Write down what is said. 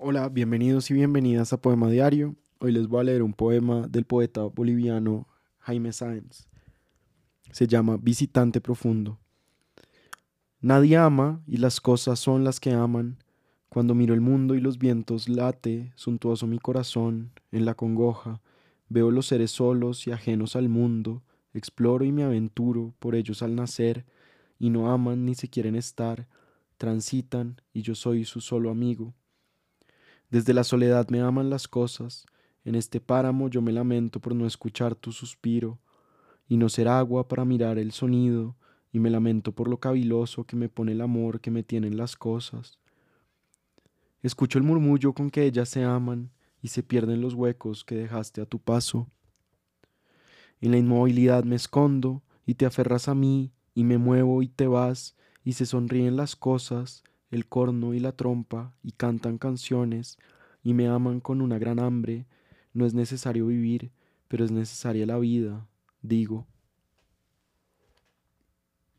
Hola, bienvenidos y bienvenidas a Poema Diario. Hoy les voy a leer un poema del poeta boliviano Jaime Sáenz. Se llama Visitante Profundo. Nadie ama y las cosas son las que aman. Cuando miro el mundo y los vientos late, suntuoso mi corazón, en la congoja, veo los seres solos y ajenos al mundo, exploro y me aventuro por ellos al nacer, y no aman ni se quieren estar, transitan y yo soy su solo amigo. Desde la soledad me aman las cosas, en este páramo yo me lamento por no escuchar tu suspiro, y no ser agua para mirar el sonido, y me lamento por lo caviloso que me pone el amor que me tienen las cosas. Escucho el murmullo con que ellas se aman y se pierden los huecos que dejaste a tu paso. En la inmovilidad me escondo y te aferras a mí y me muevo y te vas y se sonríen las cosas, el corno y la trompa y cantan canciones y me aman con una gran hambre. No es necesario vivir, pero es necesaria la vida, digo.